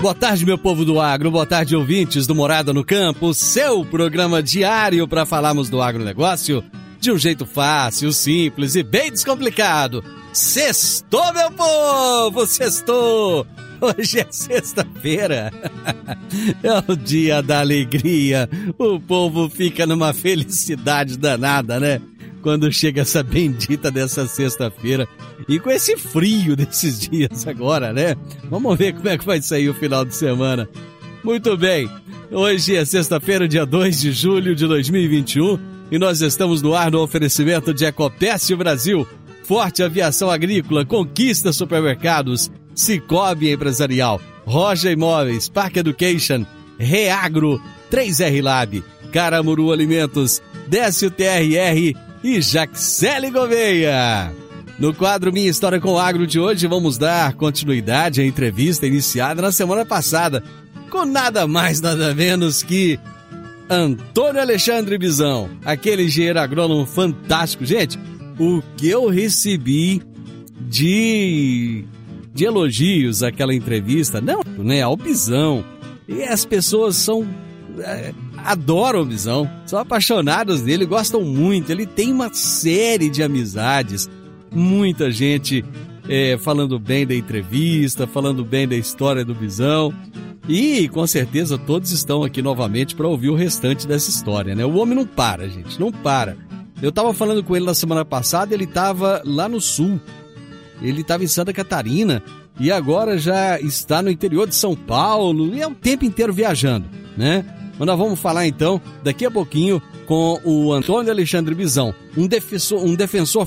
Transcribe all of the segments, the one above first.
Boa tarde, meu povo do agro. Boa tarde, ouvintes do Morada no Campo. Seu programa diário para falarmos do agronegócio de um jeito fácil, simples e bem descomplicado. Sextou, meu povo! Sextou! Hoje é sexta-feira. É o dia da alegria. O povo fica numa felicidade danada, né? Quando chega essa bendita dessa sexta-feira. E com esse frio desses dias agora, né? Vamos ver como é que vai sair o final de semana. Muito bem. Hoje é sexta-feira, dia 2 de julho de 2021. E nós estamos no ar no oferecimento de Ecopest Brasil. Forte Aviação Agrícola, Conquista Supermercados, Cicobi Empresarial, Roja Imóveis, Park Education, Reagro, 3R Lab, Caramuru Alimentos, Décio TRR e Jaxele Gouveia. No quadro Minha História com o Agro de hoje, vamos dar continuidade à entrevista iniciada na semana passada, com nada mais, nada menos que Antônio Alexandre Bizão, aquele engenheiro agrônomo fantástico. Gente, o que eu recebi de, de elogios àquela entrevista, não, né, ao Bizão. E as pessoas são é, adoram o Bizão, são apaixonadas dele, gostam muito. Ele tem uma série de amizades, muita gente é, falando bem da entrevista, falando bem da história do Bizão. E com certeza todos estão aqui novamente para ouvir o restante dessa história, né? O homem não para, gente, não para. Eu tava falando com ele na semana passada, ele tava lá no sul. Ele tava em Santa Catarina e agora já está no interior de São Paulo e é o tempo inteiro viajando, né? Mas nós vamos falar então daqui a pouquinho com o Antônio Alexandre Bizão, um defensor, um defensor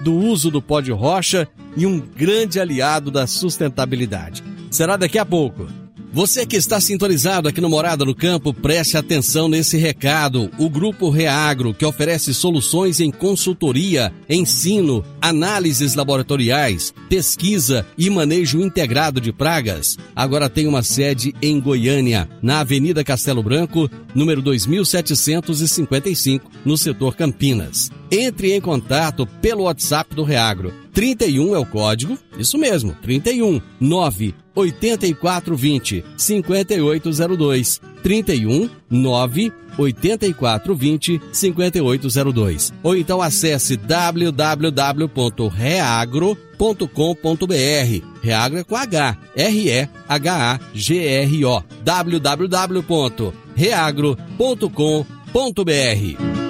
do uso do pó de rocha e um grande aliado da sustentabilidade. Será daqui a pouco. Você que está sintonizado aqui no Morada no Campo, preste atenção nesse recado. O Grupo Reagro, que oferece soluções em consultoria, ensino, análises laboratoriais, pesquisa e manejo integrado de pragas, agora tem uma sede em Goiânia, na Avenida Castelo Branco, número 2755, no setor Campinas. Entre em contato pelo WhatsApp do Reagro. 31 é o código, isso mesmo, 31 9 8420 5802 31 9 8420 5802 ou então acesse www.reagro.com.br Reagro é com H R E H A G R O www.reagro.com.br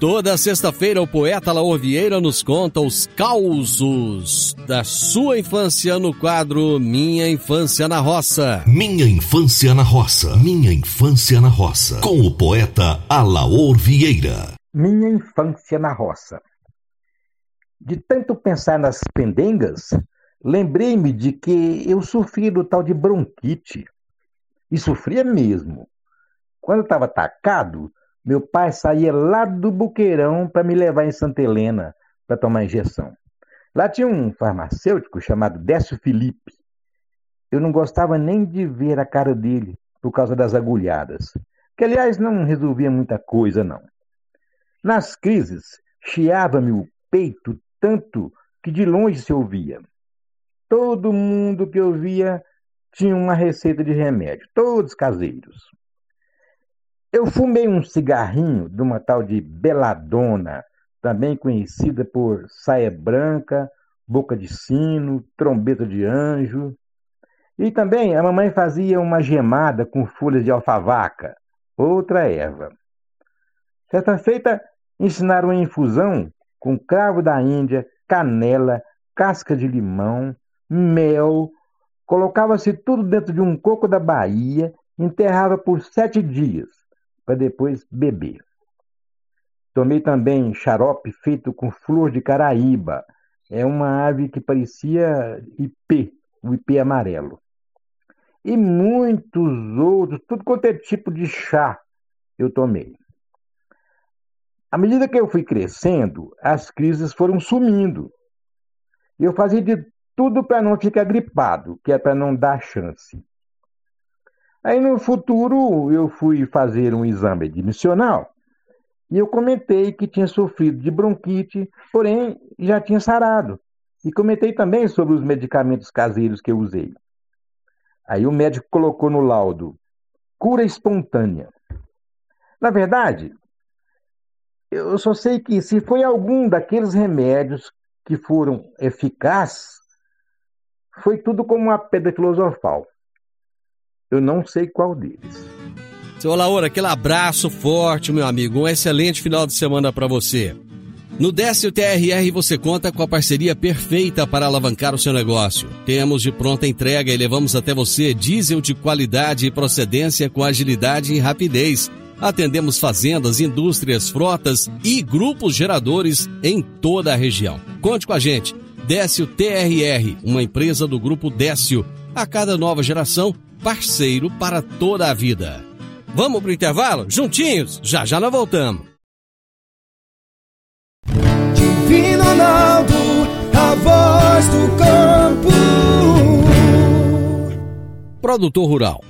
Toda sexta-feira, o poeta Laor Vieira nos conta os causos da sua infância no quadro Minha Infância na Roça. Minha infância na roça. Minha infância na roça. Com o poeta Alaor Vieira. Minha infância na roça. De tanto pensar nas pendengas, lembrei-me de que eu sofria do tal de bronquite. E sofria mesmo. Quando estava atacado, meu pai saía lá do buqueirão para me levar em Santa Helena para tomar injeção. Lá tinha um farmacêutico chamado Décio Felipe. Eu não gostava nem de ver a cara dele por causa das agulhadas, que aliás não resolvia muita coisa não. Nas crises, chiava-me o peito tanto que de longe se ouvia. Todo mundo que eu via tinha uma receita de remédio, todos caseiros. Eu fumei um cigarrinho de uma tal de Beladona, também conhecida por saia branca, boca de sino, trombeta de anjo. E também a mamãe fazia uma gemada com folhas de alfavaca, outra erva. Certa feita, ensinaram a infusão com cravo da Índia, canela, casca de limão, mel. Colocava-se tudo dentro de um coco da Bahia, enterrava por sete dias para depois beber. Tomei também xarope feito com flor de caraíba. É uma ave que parecia ipê, o ipê amarelo. E muitos outros, tudo quanto é tipo de chá eu tomei. À medida que eu fui crescendo, as crises foram sumindo. Eu fazia de tudo para não ficar gripado, que é para não dar chance. Aí no futuro eu fui fazer um exame admissional e eu comentei que tinha sofrido de bronquite, porém já tinha sarado. E comentei também sobre os medicamentos caseiros que eu usei. Aí o médico colocou no laudo cura espontânea. Na verdade, eu só sei que se foi algum daqueles remédios que foram eficazes, foi tudo como uma pedra filosofal. Eu não sei qual deles. Seu Laura, aquele abraço forte, meu amigo. Um excelente final de semana para você. No Décio TRR você conta com a parceria perfeita para alavancar o seu negócio. Temos de pronta entrega e levamos até você diesel de qualidade e procedência com agilidade e rapidez. Atendemos fazendas, indústrias, frotas e grupos geradores em toda a região. Conte com a gente. Décio TRR, uma empresa do grupo Décio. A cada nova geração, parceiro para toda a vida. Vamos pro intervalo? Juntinhos? Já já nós voltamos. Divino Ronaldo, a voz do campo. Produtor Rural.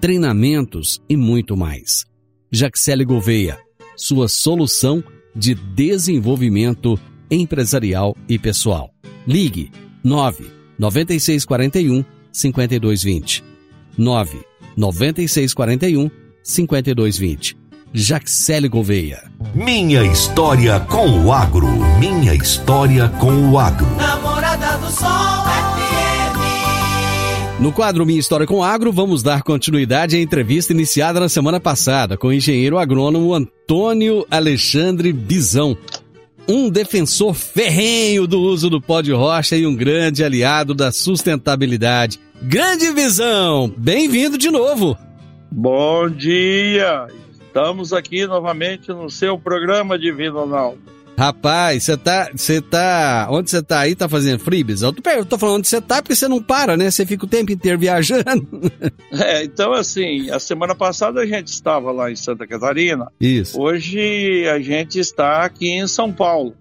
treinamentos e muito mais. Jaxele Gouveia, sua solução de desenvolvimento empresarial e pessoal. Ligue 9 9641 5220. 9 9641 5220. Jaxele Gouveia. Minha história com o agro. Minha história com o agro. Namorada do Sol. No quadro Minha História com Agro, vamos dar continuidade à entrevista iniciada na semana passada com o engenheiro agrônomo Antônio Alexandre Bizão. Um defensor ferrenho do uso do pó de rocha e um grande aliado da sustentabilidade. Grande visão! Bem-vindo de novo! Bom dia! Estamos aqui novamente no seu programa Divino Ronaldo. Rapaz, você tá, você tá, onde você tá aí, tá fazendo freebies? Eu tô, eu tô falando onde você tá porque você não para, né? Você fica o tempo inteiro viajando. É, então assim, a semana passada a gente estava lá em Santa Catarina. Isso. Hoje a gente está aqui em São Paulo,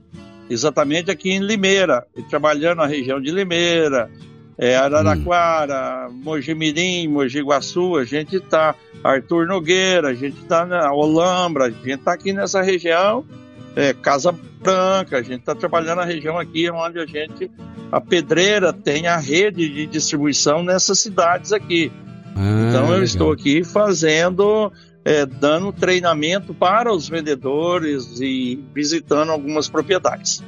exatamente aqui em Limeira, trabalhando na região de Limeira, é, Araraquara, Mojimirim, Mogi Guaçu, a gente está Arthur Nogueira, a gente está na Olambra, a gente está aqui nessa região é, Casa Branca, a gente está trabalhando na região aqui onde a gente, a pedreira tem a rede de distribuição nessas cidades aqui. Ah, então eu legal. estou aqui fazendo, é, dando treinamento para os vendedores e visitando algumas propriedades.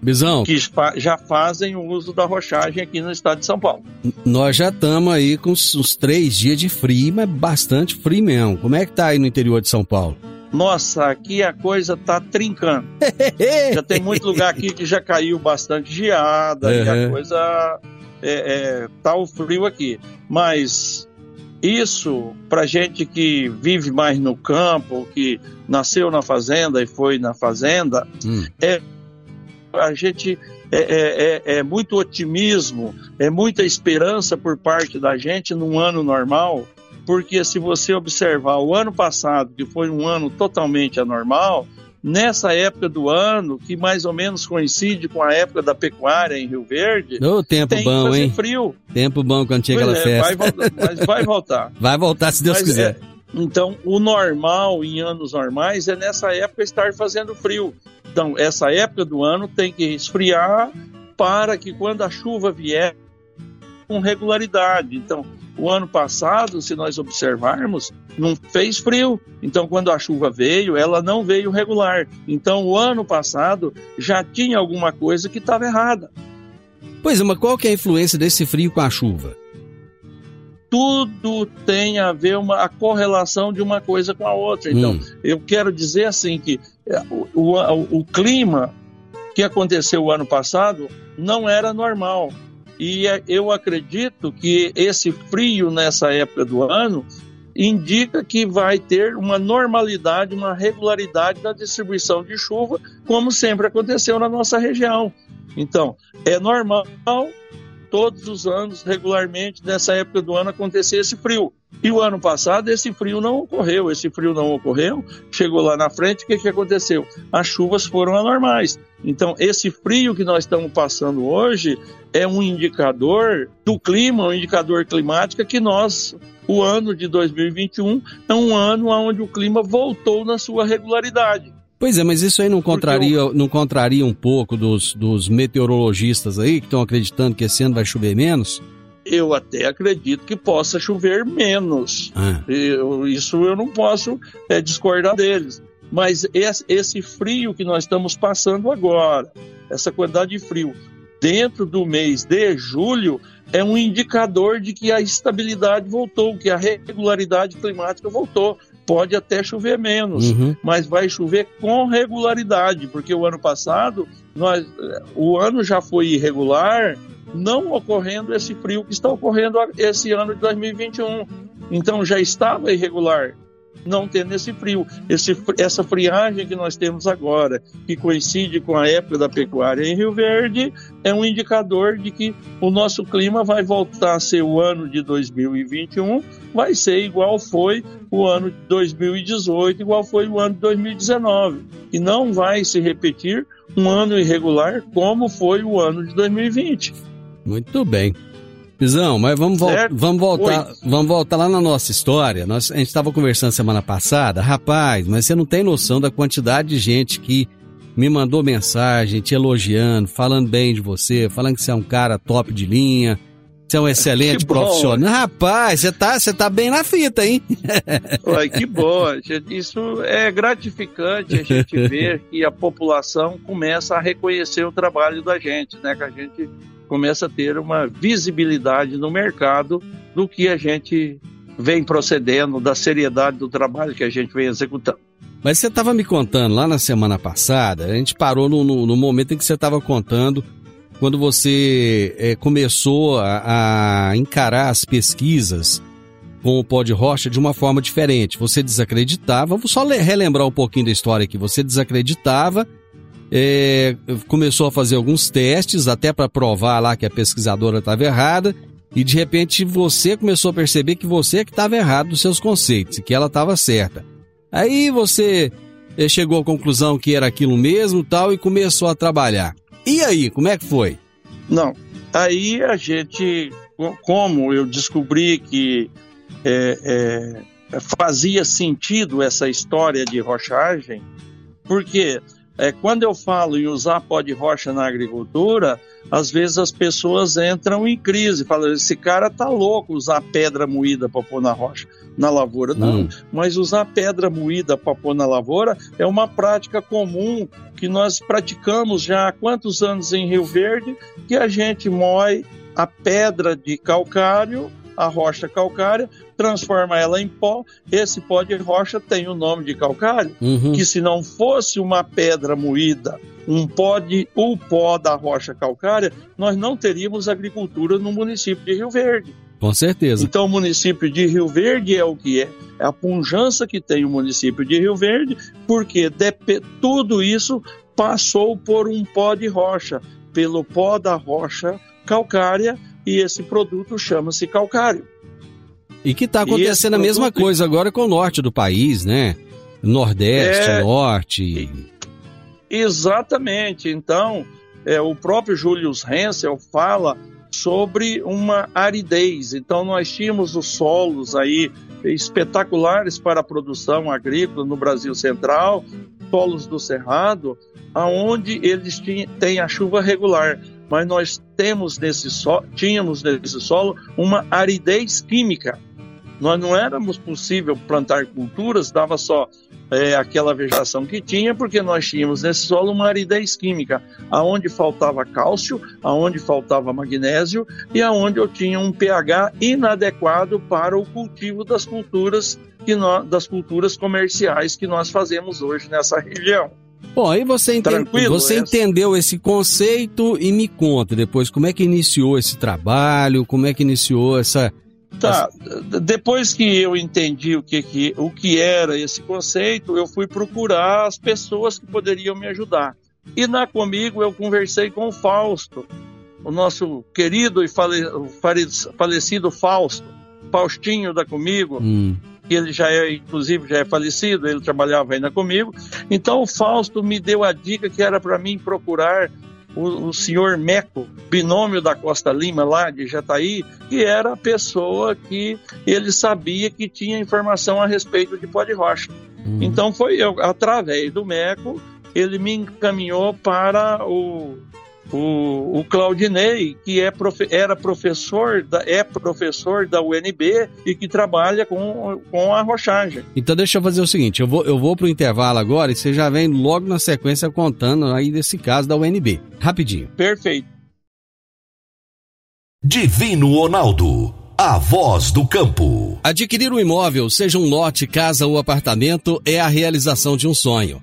Bisão. Que já fazem o uso da rochagem aqui no estado de São Paulo. Nós já estamos aí com uns três dias de frio, mas bastante frio mesmo. Como é que tá aí no interior de São Paulo? Nossa, aqui a coisa tá trincando. já tem muito lugar aqui que já caiu bastante geada uhum. e a coisa é, é, tá o frio aqui. Mas isso, para gente que vive mais no campo, que nasceu na fazenda e foi na fazenda, hum. é a gente é, é, é, é, muito otimismo, é muita esperança por parte da gente num ano normal, porque se você observar o ano passado, que foi um ano totalmente anormal, nessa época do ano, que mais ou menos coincide com a época da pecuária em Rio Verde, o tempo tem bom, que hein? frio. Tempo bom quando chega pois aquela é, festa. Vai voltar, mas vai voltar. vai voltar se Deus mas, quiser. É, então, o normal em anos normais é nessa época estar fazendo frio. Então, essa época do ano tem que esfriar para que quando a chuva vier com regularidade. Então, o ano passado, se nós observarmos, não fez frio. Então, quando a chuva veio, ela não veio regular. Então, o ano passado já tinha alguma coisa que estava errada. Pois é, mas qual que é a influência desse frio com a chuva? Tudo tem a ver uma a correlação de uma coisa com a outra. Então, hum. eu quero dizer assim que é, o, o, o clima que aconteceu o ano passado não era normal. E é, eu acredito que esse frio nessa época do ano indica que vai ter uma normalidade, uma regularidade na distribuição de chuva, como sempre aconteceu na nossa região. Então, é normal todos os anos, regularmente, nessa época do ano, acontecer esse frio. E o ano passado esse frio não ocorreu, esse frio não ocorreu, chegou lá na frente, o que, que aconteceu? As chuvas foram anormais. Então, esse frio que nós estamos passando hoje é um indicador do clima, um indicador climático que nós, o ano de 2021, é um ano onde o clima voltou na sua regularidade. Pois é, mas isso aí não contraria, eu... não contraria um pouco dos, dos meteorologistas aí que estão acreditando que esse ano vai chover menos? Eu até acredito que possa chover menos. Ah. Eu, isso eu não posso é, discordar deles. Mas esse, esse frio que nós estamos passando agora, essa quantidade de frio, dentro do mês de julho, é um indicador de que a estabilidade voltou, que a regularidade climática voltou. Pode até chover menos, uhum. mas vai chover com regularidade, porque o ano passado, nós, o ano já foi irregular, não ocorrendo esse frio que está ocorrendo esse ano de 2021. Então já estava irregular, não tendo esse frio. Esse, essa friagem que nós temos agora, que coincide com a época da pecuária em Rio Verde, é um indicador de que o nosso clima vai voltar a ser o ano de 2021, vai ser igual foi o ano de 2018, igual foi o ano de 2019, e não vai se repetir um ano irregular como foi o ano de 2020. Muito bem. Pisão, mas vamos, vamos voltar, vamos voltar lá na nossa história. Nós, a gente estava conversando semana passada, rapaz, mas você não tem noção da quantidade de gente que me mandou mensagem te elogiando, falando bem de você, falando que você é um cara top de linha, você é um excelente profissional. Rapaz, você tá, você tá bem na fita, hein? Ué, que bom. Isso é gratificante a gente ver que a população começa a reconhecer o trabalho da gente, né? Que a gente começa a ter uma visibilidade no mercado do que a gente vem procedendo, da seriedade do trabalho que a gente vem executando. Mas você estava me contando lá na semana passada, a gente parou no, no, no momento em que você estava contando quando você é, começou a, a, encarar as pesquisas com o pó de rocha de uma forma diferente. Você desacreditava, vamos só relembrar um pouquinho da história aqui. Você desacreditava é, começou a fazer alguns testes, até para provar lá que a pesquisadora estava errada, e de repente você começou a perceber que você é que estava errado nos seus conceitos e que ela estava certa. Aí você é, chegou à conclusão que era aquilo mesmo tal e começou a trabalhar. E aí, como é que foi? Não, aí a gente, como eu descobri que é, é, fazia sentido essa história de rochagem, porque é, quando eu falo em usar pó de rocha na agricultura, às vezes as pessoas entram em crise, falam, esse cara tá louco usar pedra moída para pôr na rocha, na lavoura. Não, hum. mas usar pedra moída para pôr na lavoura é uma prática comum que nós praticamos já há quantos anos em Rio Verde, que a gente moe a pedra de calcário a rocha calcária, transforma ela em pó. Esse pó de rocha tem o nome de calcário, uhum. que se não fosse uma pedra moída, um pó de, o pó da rocha calcária, nós não teríamos agricultura no município de Rio Verde. Com certeza. Então, o município de Rio Verde é o que é. É a punjança que tem o município de Rio Verde, porque tudo isso passou por um pó de rocha, pelo pó da rocha calcária, e esse produto chama-se calcário. E que está acontecendo a mesma coisa agora com o norte do país, né? Nordeste, é... norte. Exatamente. Então, é, o próprio Julius Hensel fala sobre uma aridez. Então, nós tínhamos os solos aí espetaculares para a produção agrícola no Brasil Central, solos do Cerrado, aonde eles têm a chuva regular mas nós temos nesse solo, tínhamos nesse solo uma aridez química. Nós não éramos possível plantar culturas, dava só é, aquela vegetação que tinha, porque nós tínhamos nesse solo uma aridez química, aonde faltava cálcio, aonde faltava magnésio e aonde eu tinha um pH inadequado para o cultivo das culturas que nós, das culturas comerciais que nós fazemos hoje nessa região. Bom, aí você, entende, você é. entendeu esse conceito e me conta depois como é que iniciou esse trabalho, como é que iniciou essa. Tá, depois que eu entendi o que, que, o que era esse conceito, eu fui procurar as pessoas que poderiam me ajudar. E na comigo eu conversei com o Fausto, o nosso querido e fale, falecido Fausto, Faustinho da Comigo. Hum que ele já é, inclusive, já é falecido, ele trabalhava ainda comigo. Então o Fausto me deu a dica que era para mim procurar o, o, senhor Meco, binômio da Costa Lima, lá de Jataí, que era a pessoa que ele sabia que tinha informação a respeito de pó de rocha. Uhum. Então foi eu, através do Meco, ele me encaminhou para o o, o Claudinei, que é profe, era professor, da, é professor da UNB e que trabalha com, com a rochagem. Então deixa eu fazer o seguinte, eu vou, eu vou pro intervalo agora e você já vem logo na sequência contando aí desse caso da UNB. Rapidinho. Perfeito. Divino Ronaldo, a voz do campo. Adquirir um imóvel, seja um lote, casa ou apartamento, é a realização de um sonho.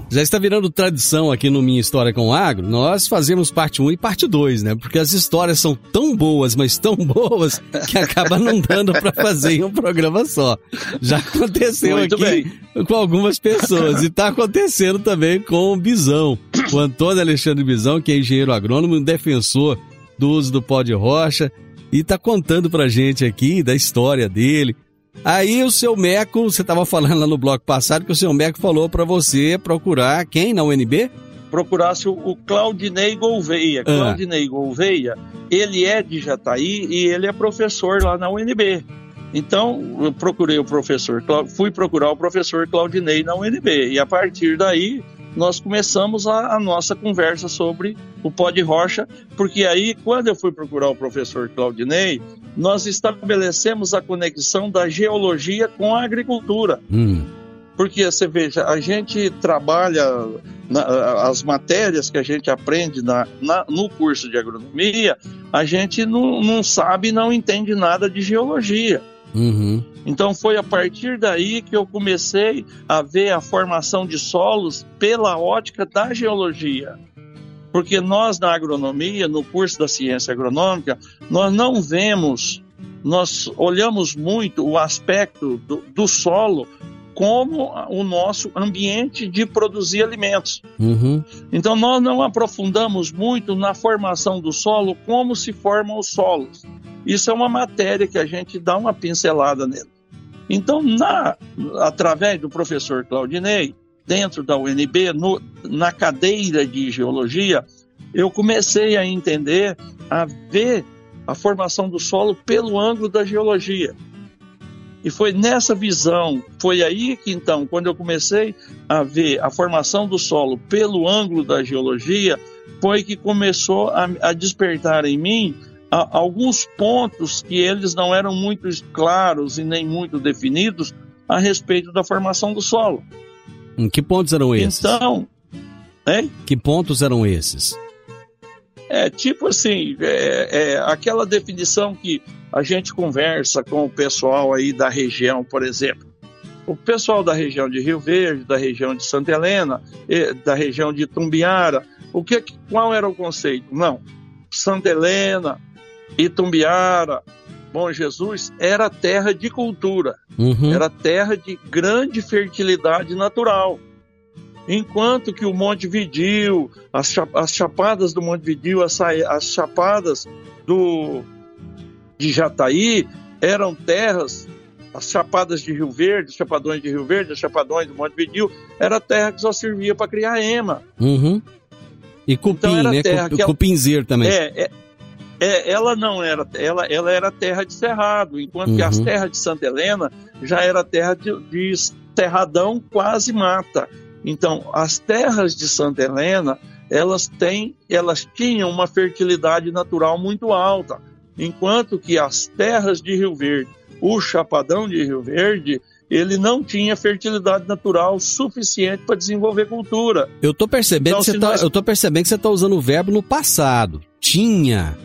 Já está virando tradição aqui no Minha História com o Agro. Nós fazemos parte 1 e parte 2, né? Porque as histórias são tão boas, mas tão boas, que acaba não dando para fazer em um programa só. Já aconteceu Muito aqui bem. com algumas pessoas e está acontecendo também com o Bisão. O Antônio Alexandre Bizão, que é engenheiro agrônomo, um defensor do uso do pó de rocha, e está contando para gente aqui da história dele. Aí o seu Meco, você estava falando lá no bloco passado que o seu Meco falou para você procurar quem na UNB? Procurasse o, o Claudinei Gouveia. Ah. Claudinei Gouveia, ele é de Jataí e ele é professor lá na UNB. Então, eu procurei o professor, fui procurar o professor Claudinei na UNB. E a partir daí, nós começamos a, a, nossa conversa sobre o pó de rocha, porque aí, quando eu fui procurar o professor Claudinei, nós estabelecemos a conexão da geologia com a agricultura. Hum. Porque você veja, a gente trabalha na, as matérias que a gente aprende na, na, no curso de agronomia, a gente não, não sabe, não entende nada de geologia. Uhum. Então foi a partir daí que eu comecei a ver a formação de solos pela ótica da geologia. Porque nós na agronomia, no curso da ciência agronômica, nós não vemos, nós olhamos muito o aspecto do, do solo como o nosso ambiente de produzir alimentos. Uhum. Então, nós não aprofundamos muito na formação do solo, como se formam os solos. Isso é uma matéria que a gente dá uma pincelada nele. Então, na, através do professor Claudinei, dentro da UNB, no, na cadeira de geologia, eu comecei a entender, a ver a formação do solo pelo ângulo da geologia. E foi nessa visão, foi aí que então, quando eu comecei a ver a formação do solo pelo ângulo da geologia, foi que começou a, a despertar em mim a, alguns pontos que eles não eram muito claros e nem muito definidos a respeito da formação do solo. Em que pontos eram esses? Então, hein? Que pontos eram esses? É tipo assim, é, é, aquela definição que a gente conversa com o pessoal aí da região, por exemplo. O pessoal da região de Rio Verde, da região de Santa Helena, da região de Tumbiara, o que, qual era o conceito? Não, Santa Helena, Itumbiara, Bom Jesus era terra de cultura, uhum. era terra de grande fertilidade natural. Enquanto que o Monte Vidil, as, as chapadas do Monte Vidil, as, as chapadas do, de Jataí eram terras, as chapadas de Rio Verde, os chapadões de Rio Verde, os chapadões do Monte Vidil, era terra que só servia para criar ema. Uhum. E cupim, então, né? Terra Cupinzeiro também. É, é, é, ela não era, ela, ela era terra de cerrado, enquanto uhum. que as terras de Santa Helena já era terra de, de cerradão quase mata. Então, as terras de Santa Helena, elas têm, elas tinham uma fertilidade natural muito alta, enquanto que as terras de Rio Verde, o chapadão de Rio Verde, ele não tinha fertilidade natural suficiente para desenvolver cultura. Eu tô percebendo então, que você tá, nós... eu tô percebendo que você está usando o verbo no passado. Tinha.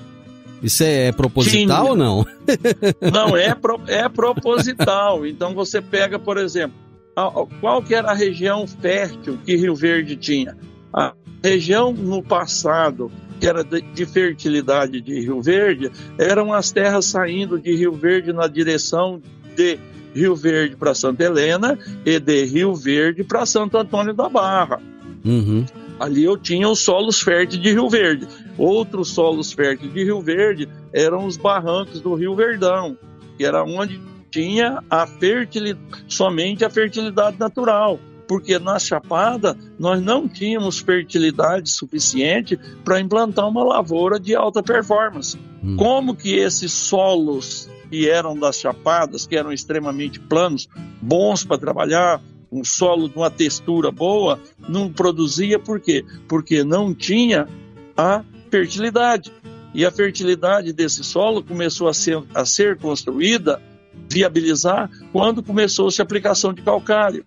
Isso é proposital Tinha. ou não? Não, é, pro, é proposital. Então você pega, por exemplo, qual que era a região fértil que Rio Verde tinha? A região no passado que era de fertilidade de Rio Verde eram as terras saindo de Rio Verde na direção de Rio Verde para Santa Helena e de Rio Verde para Santo Antônio da Barra. Uhum. Ali eu tinha os solos férteis de Rio Verde. Outros solos férteis de Rio Verde eram os barrancos do Rio Verdão, que era onde tinha a fertilidade, somente a fertilidade natural, porque na Chapada nós não tínhamos fertilidade suficiente para implantar uma lavoura de alta performance. Hum. Como que esses solos que eram das Chapadas, que eram extremamente planos, bons para trabalhar, um solo de uma textura boa, não produzia por quê? Porque não tinha a fertilidade. E a fertilidade desse solo começou a ser, a ser construída, viabilizar, quando começou-se a aplicação de calcário.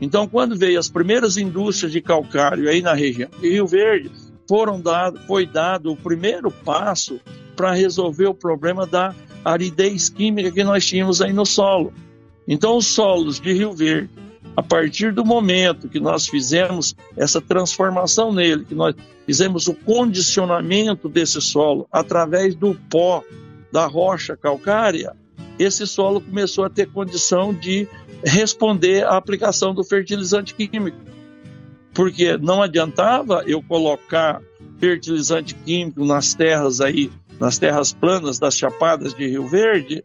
Então, quando veio as primeiras indústrias de calcário aí na região de Rio Verde, foram dado, foi dado o primeiro passo para resolver o problema da aridez química que nós tínhamos aí no solo. Então, os solos de Rio Verde, a partir do momento que nós fizemos essa transformação nele, que nós fizemos o condicionamento desse solo através do pó da rocha calcária, esse solo começou a ter condição de responder à aplicação do fertilizante químico. Porque não adiantava eu colocar fertilizante químico nas terras aí, nas terras planas das chapadas de Rio Verde,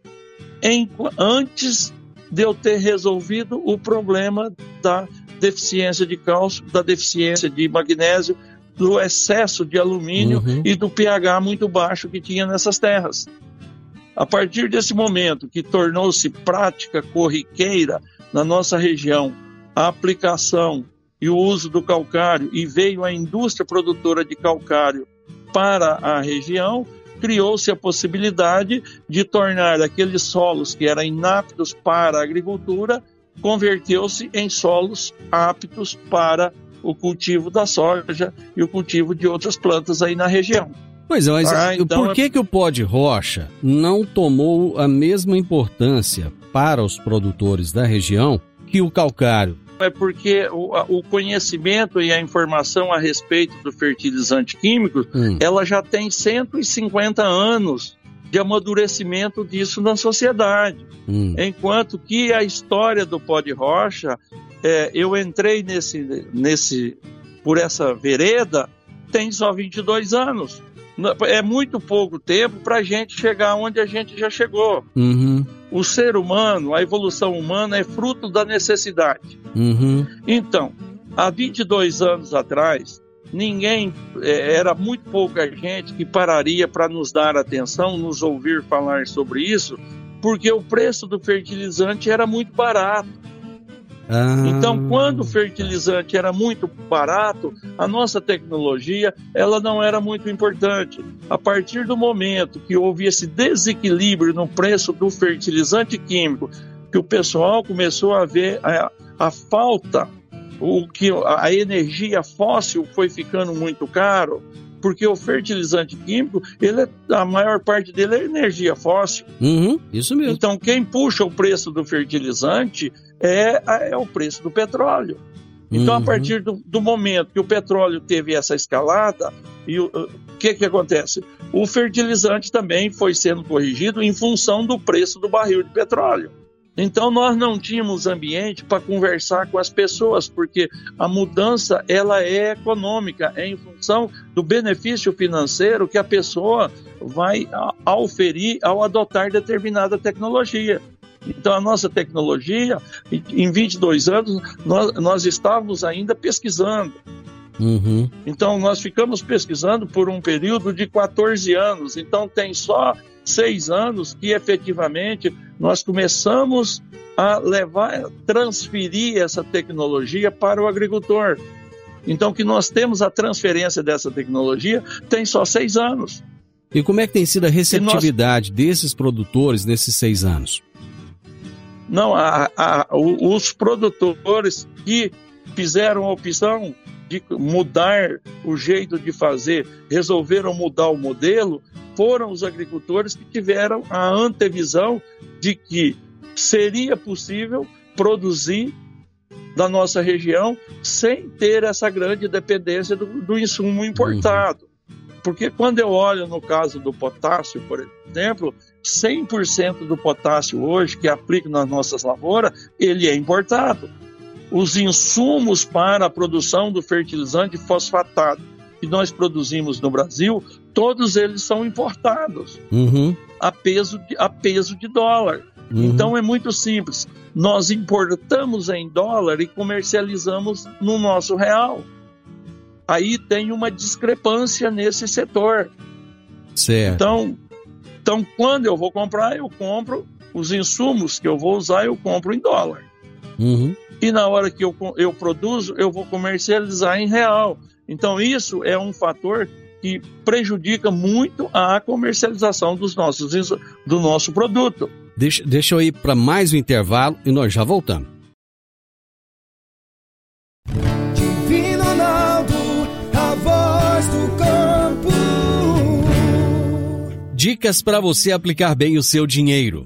em, antes de eu ter resolvido o problema da deficiência de cálcio, da deficiência de magnésio, do excesso de alumínio uhum. e do pH muito baixo que tinha nessas terras. A partir desse momento que tornou-se prática corriqueira na nossa região a aplicação e o uso do calcário e veio a indústria produtora de calcário para a região, criou-se a possibilidade de tornar aqueles solos que eram inaptos para a agricultura, converteu-se em solos aptos para o cultivo da soja e o cultivo de outras plantas aí na região. Pois é, mas ah, então... por que, que o pó de rocha não tomou a mesma importância para os produtores da região que o calcário? É porque o, o, conhecimento e a informação a respeito do fertilizante químico, hum. ela já tem 150 anos de amadurecimento disso na sociedade. Hum. Enquanto que a história do pó de rocha, é, eu entrei nesse, nesse, por essa vereda, tem só 22 anos. É muito pouco tempo para a gente chegar onde a gente já chegou. Uhum. O ser humano, a evolução humana é fruto da necessidade. Uhum. Então, há 22 anos atrás, ninguém, é, era muito pouca gente que pararia para nos dar atenção, nos ouvir falar sobre isso, porque o preço do fertilizante era muito barato. Ah. Então, quando o fertilizante era muito barato, a nossa tecnologia ela não era muito importante. A partir do momento que houve esse desequilíbrio no preço do fertilizante químico, que o pessoal começou a ver a, a falta, o que a energia fóssil foi ficando muito caro, porque o fertilizante químico, ele é, a maior parte dele é energia fóssil. Uhum, isso mesmo. Então, quem puxa o preço do fertilizante é, é o preço do petróleo. Então, Uhum. a partir do, do momento que o petróleo teve essa escalada, e o que, que acontece? O fertilizante também foi sendo corrigido em função do preço do barril de petróleo. Então, nós não tínhamos ambiente para conversar com as pessoas, porque a mudança ela é econômica, é em função do benefício financeiro que a pessoa vai auferir ao adotar determinada tecnologia. Então, a nossa tecnologia, em 22 anos, nós, nós estávamos ainda pesquisando. Uhum. Então, nós ficamos pesquisando por um período de 14 anos. Então, tem só seis anos que efetivamente nós começamos a levar, transferir essa tecnologia para o agricultor. Então, que nós temos a transferência dessa tecnologia tem só seis anos. E como é que tem sido a receptividade desses produtores nesses seis anos? Não, a- a- os produtores que fizeram a opção de mudar o jeito de fazer, resolveram mudar o modelo, foram os agricultores que tiveram a antevisão de que seria possível produzir da nossa região sem ter essa grande dependência do, do insumo importado. Porque quando eu olho no caso do potássio, por exemplo, 100% do potássio hoje que aplico nas nossas lavouras, ele é importado. Os insumos para a produção do fertilizante fosfatado que nós produzimos no Brasil, todos eles são importados Uhum. a peso de, a peso de dólar. Uhum. Então é muito simples. Nós importamos em dólar e comercializamos no nosso real. Aí tem uma discrepância nesse setor. Certo. Então, então quando eu vou comprar, eu compro os insumos que eu vou usar, eu compro em dólar. Uhum. E na hora que eu, eu produzo, eu vou comercializar em real. Então isso é um fator que prejudica muito a comercialização dos nossos, do nosso produto. Deixa, deixa eu ir para mais um intervalo e nós já voltamos. Divino Ronaldo, a voz do campo. Dicas para você aplicar bem o seu dinheiro.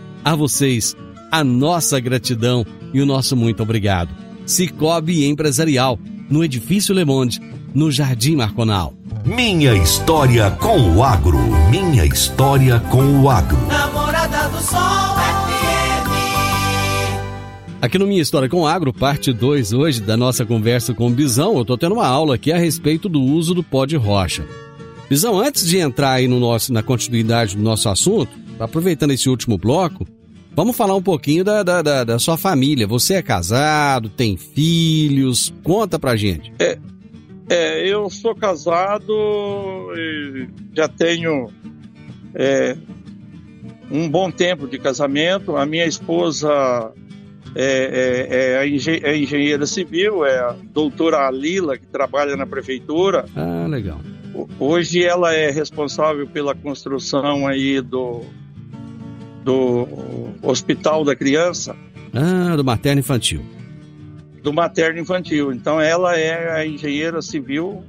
A vocês, a nossa gratidão e o nosso muito obrigado. Cicobi Empresarial, no Edifício Le Monde, no Jardim Marconal. Minha história com o agro. Minha história com o agro. Namorada do Sol FM. Aqui no Minha História com Agro, parte 2 hoje da nossa conversa com o Bisão, eu tô tendo uma aula aqui a respeito do uso do pó de rocha. Bisão, antes de entrar aí no nosso, na continuidade do nosso assunto, aproveitando esse último bloco, vamos falar um pouquinho da, da, da, da sua família. Você é casado, tem filhos? Conta pra gente. É, eu sou casado e já tenho é, um bom tempo de casamento. A minha esposa é, é- é engen- é engenheira civil, é a doutora Alila, que trabalha na prefeitura. Ah, legal. Hoje ela é responsável pela construção aí do, do Hospital da Criança. Ah, do materno infantil. Do materno infantil. Então ela é a engenheira civil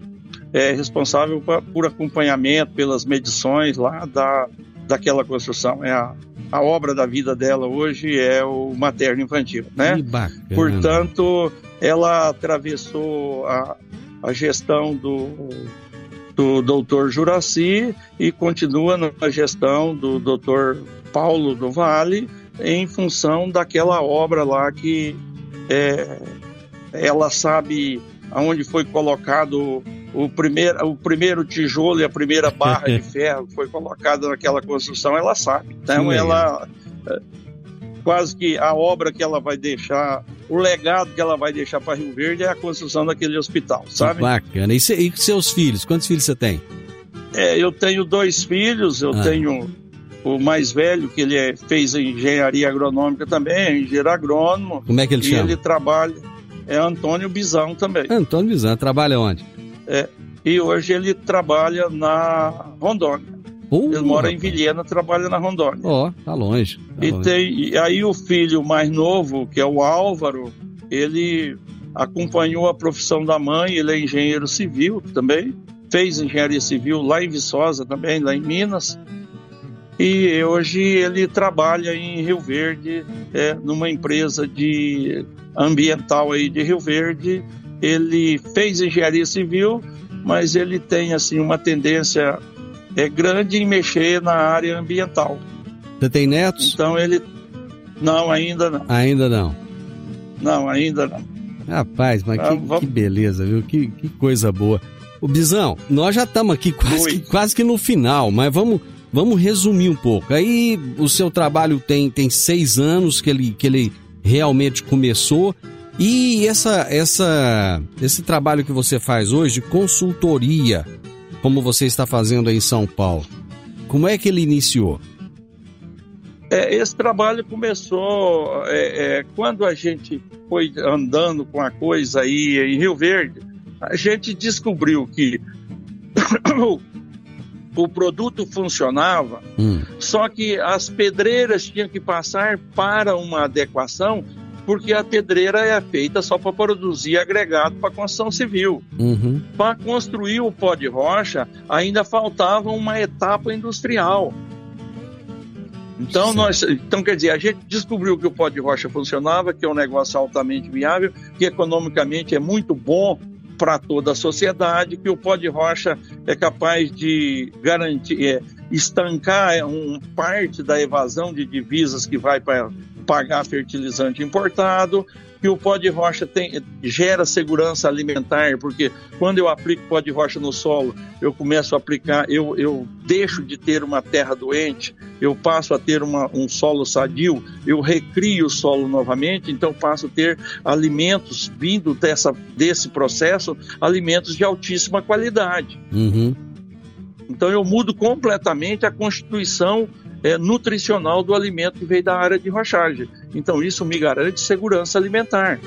é, responsável pra, por acompanhamento, pelas medições lá da, daquela construção. É a, a obra da vida dela hoje é o materno infantil, né? Que bacana. Portanto, ela atravessou a, a gestão do, do doutor Juraci e continua na gestão do doutor Paulo do Vale em função daquela obra lá que é, ela sabe aonde foi colocado o primeiro, o primeiro tijolo e a primeira barra de ferro que foi colocada naquela construção, ela sabe. Então Sim. ela é, quase que a obra que ela vai deixar, o legado que ela vai deixar para Rio Verde é a construção daquele hospital, sabe? bacana. E, e seus filhos? Quantos filhos você tem? É, eu tenho dois filhos, eu Ah. tenho o mais velho, que ele é- fez engenharia agronômica também, é engenheiro agrônomo, Como é que ele e chama? ele trabalha, é Antônio Bizão também. Antônio Bizan, trabalha onde? E hoje ele trabalha na Rondônia. Ele mora em. Vilhena, trabalha na Rondônia. Ó, tá longe. tá E, longe. tem, e aí o filho mais novo, que é o Álvaro, ele acompanhou a profissão da mãe, ele é engenheiro civil também, fez engenharia civil lá em Viçosa também, lá em Minas. E hoje ele trabalha em Rio Verde, é, numa empresa de ambiental aí de Rio Verde. Ele fez engenharia civil, mas ele tem assim uma tendência é grande em mexer na área ambiental. Você tem netos? Então ele. Não, ainda não. Ainda não. Não, ainda não. Rapaz, mas Ah, que, vamos- que beleza, viu? Que, que coisa boa. O Bizão, nós já estamos aqui quase que, quase que no final, mas vamos, vamos resumir um pouco. Aí o seu trabalho tem, tem seis anos que ele, que ele realmente começou. E essa, essa, esse trabalho que você faz hoje de consultoria, como você está fazendo em São Paulo, como é que ele iniciou? É, esse trabalho começou é, é, quando a gente foi andando com a coisa aí em Rio Verde, a gente descobriu que o produto funcionava, Hum, só que as pedreiras tinham que passar para uma adequação, porque a pedreira é feita só para produzir agregado para construção civil. uhum, Para construir o pó de rocha, ainda faltava uma etapa industrial. Então, nós, então, quer dizer, a gente descobriu que o pó de rocha funcionava, que é um negócio altamente viável, que economicamente é muito bom para toda a sociedade, que o pó de rocha é capaz de garantir, é, estancar é, um, parte da evasão de divisas que vai para pagar fertilizante importado, que o pó de rocha tem, gera segurança alimentar, porque quando eu aplico pó de rocha no solo, eu começo a aplicar, eu, eu deixo de ter uma terra doente, eu passo a ter uma, um solo sadio, eu recrio o solo novamente, então passo a ter alimentos vindo dessa, desse processo, alimentos de altíssima qualidade. uhum. Então eu mudo completamente a constituição é, nutricional do alimento que veio da área de rochagem. Então isso me garante segurança alimentar.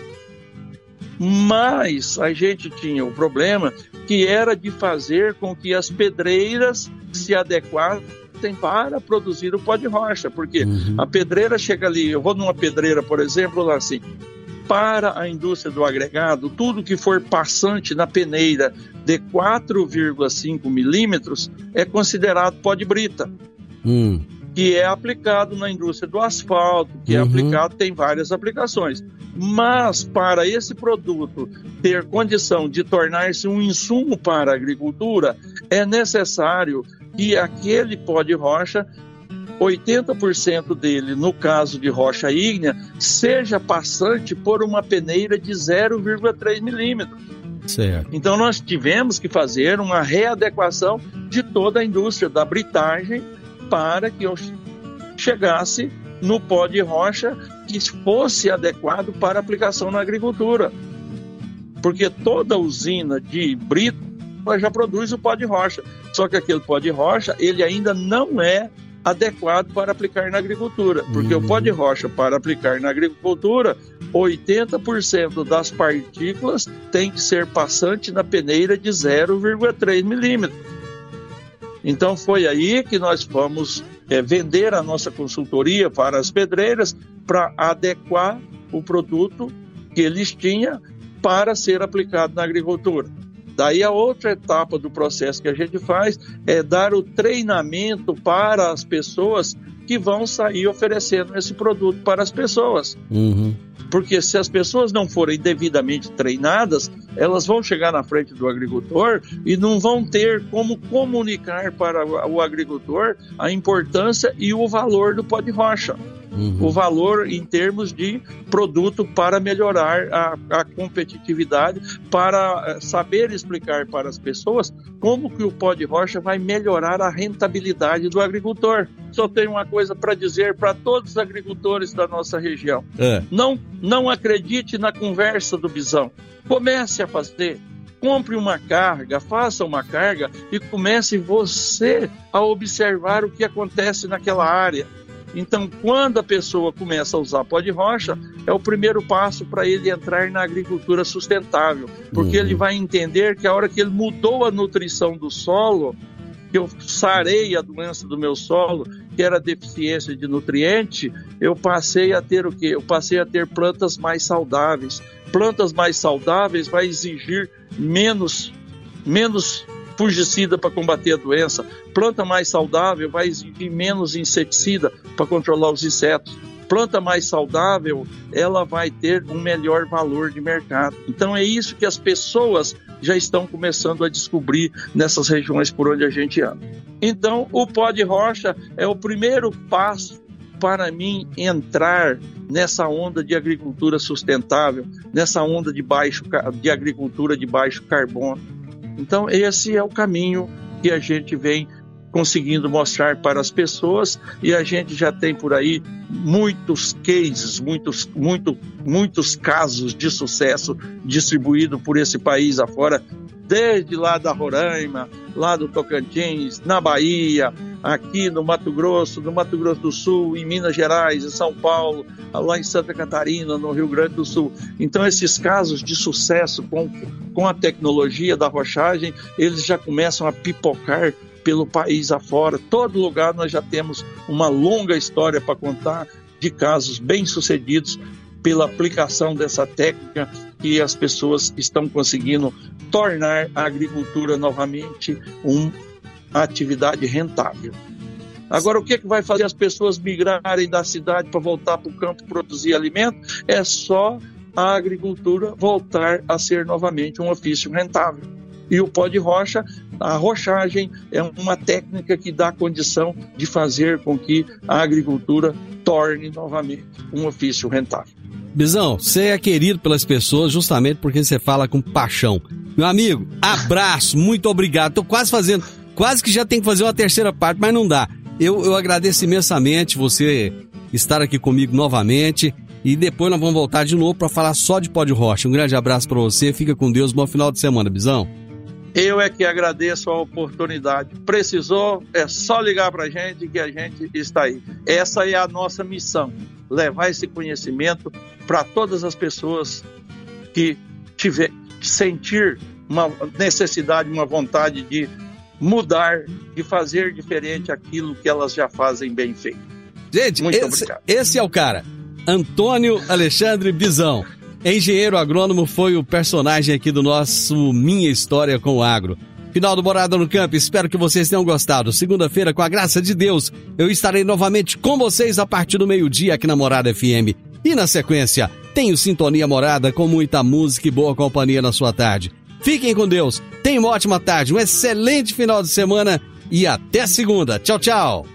Mas a gente tinha o problema que era de fazer com que as pedreiras se adequassem para produzir o pó de rocha, porque Uhum. a pedreira chega ali, eu vou numa pedreira, por exemplo, lá assim, para a indústria do agregado, tudo que for passante na peneira de 4,5 milímetros é considerado pó de brita, Hum, que é aplicado na indústria do asfalto, que é Uhum. aplicado, tem várias aplicações. Mas para esse produto ter condição de tornar-se um insumo para a agricultura, é necessário que aquele pó de rocha 80% dele, no caso de rocha ígnea, seja passante por uma peneira de 0,3 milímetros. certo. Então nós tivemos que fazer uma readequação de toda a indústria da britagem para que eu chegasse no pó de rocha que fosse adequado para aplicação na agricultura. Porque toda usina de brita ela já produz o pó de rocha. Só que aquele pó de rocha, ele ainda não é adequado para aplicar na agricultura, porque uhum. o pó de rocha para aplicar na agricultura, 80% das partículas tem que ser passante na peneira de 0,3 milímetros. Então foi aí que nós fomos é, vender a nossa consultoria para as pedreiras para adequar o produto que eles tinham para ser aplicado na agricultura. Daí a outra etapa do processo que a gente faz é dar o treinamento para as pessoas que vão sair oferecendo esse produto para as pessoas. Uhum. Porque se as pessoas não forem devidamente treinadas, elas vão chegar na frente do agricultor e não vão ter como comunicar para o agricultor a importância e o valor do pó de rocha uhum. o valor em termos de produto para melhorar a, a competitividade, para eh, saber explicar para as pessoas como que o pó de rocha vai melhorar a rentabilidade do agricultor. Só tenho uma coisa para dizer para todos os agricultores da nossa região. É. Não, não acredite na conversa do bisão. Comece a fazer compre uma carga, faça uma carga e comece você a observar o que acontece naquela área. Então, quando a pessoa começa a usar pó de rocha, é o primeiro passo para ele entrar na agricultura sustentável, porque uhum. ele vai entender que a hora que ele mudou a nutrição do solo, que eu sarei a doença do meu solo, que era deficiência de nutriente, eu passei a ter o quê? Eu passei a ter plantas mais saudáveis. Plantas mais saudáveis vai exigir menos menos fungicida para combater a doença. Planta mais saudável vai exigir menos inseticida para controlar os insetos. Planta mais saudável, ela vai ter um melhor valor de mercado. Então é isso que as pessoas já estão começando a descobrir nessas regiões por onde a gente anda. Então, o pó de rocha é o primeiro passo para mim entrar nessa onda de agricultura sustentável, nessa onda de baixo de agricultura de baixo carbono. Então, esse é o caminho que a gente vem conseguindo mostrar para as pessoas e a gente já tem por aí muitos cases, muitos, muito, muitos casos de sucesso distribuído por esse país afora, desde lá da Roraima, lá do Tocantins, na Bahia, aqui no Mato Grosso, no Mato Grosso do Sul, em Minas Gerais, em São Paulo, lá em Santa Catarina, no Rio Grande do Sul. Então, esses casos de sucesso com, com a tecnologia da rochagem, eles já começam a pipocar pelo país afora. Todo lugar nós já temos uma longa história para contar de casos bem-sucedidos pela aplicação dessa técnica que as pessoas estão conseguindo tornar a agricultura novamente uma atividade rentável. Agora, o que, é que vai fazer as pessoas migrarem da cidade para voltar para o campo produzir alimento? É só a agricultura voltar a ser novamente um ofício rentável. E o pó de rocha, a rochagem é uma técnica que dá condição de fazer com que a agricultura torne novamente um ofício rentável. Bizão, você é querido pelas pessoas justamente porque você fala com paixão. Meu amigo, abraço, muito obrigado. Tô quase fazendo, quase que já tem que fazer uma terceira parte, mas não dá. Eu, eu agradeço imensamente você estar aqui comigo novamente. E depois nós vamos voltar de novo para falar só de pó de rocha. Um grande abraço para você, fica com Deus, bom final de semana, Bizão. Eu é que agradeço a oportunidade. Precisou, é só ligar para a gente que a gente está aí. Essa é a nossa missão: levar esse conhecimento para todas as pessoas que tiver sentir uma necessidade, uma vontade de mudar, de fazer diferente aquilo que elas já fazem bem feito. Gente, Muito esse, obrigado. esse é o cara, Antônio Alexandre Bizão. Engenheiro agrônomo foi o personagem aqui do nosso Minha História com o Agro. Final do Morada no Campo, espero que vocês tenham gostado. Segunda-feira, com a graça de Deus, eu estarei novamente com vocês a partir do meio-dia aqui na Morada FM. E na sequência, tenho Sintonia Morada com muita música e boa companhia na sua tarde. Fiquem com Deus, tenham uma ótima tarde, um excelente final de semana e até segunda. Tchau, tchau.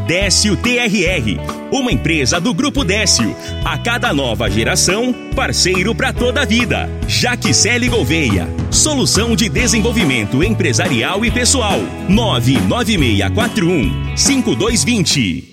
Décio TRR, uma empresa do Grupo Décio. A cada nova geração, parceiro para toda a vida. Jaquicele Gouveia, solução de desenvolvimento empresarial e pessoal. 99641 5220.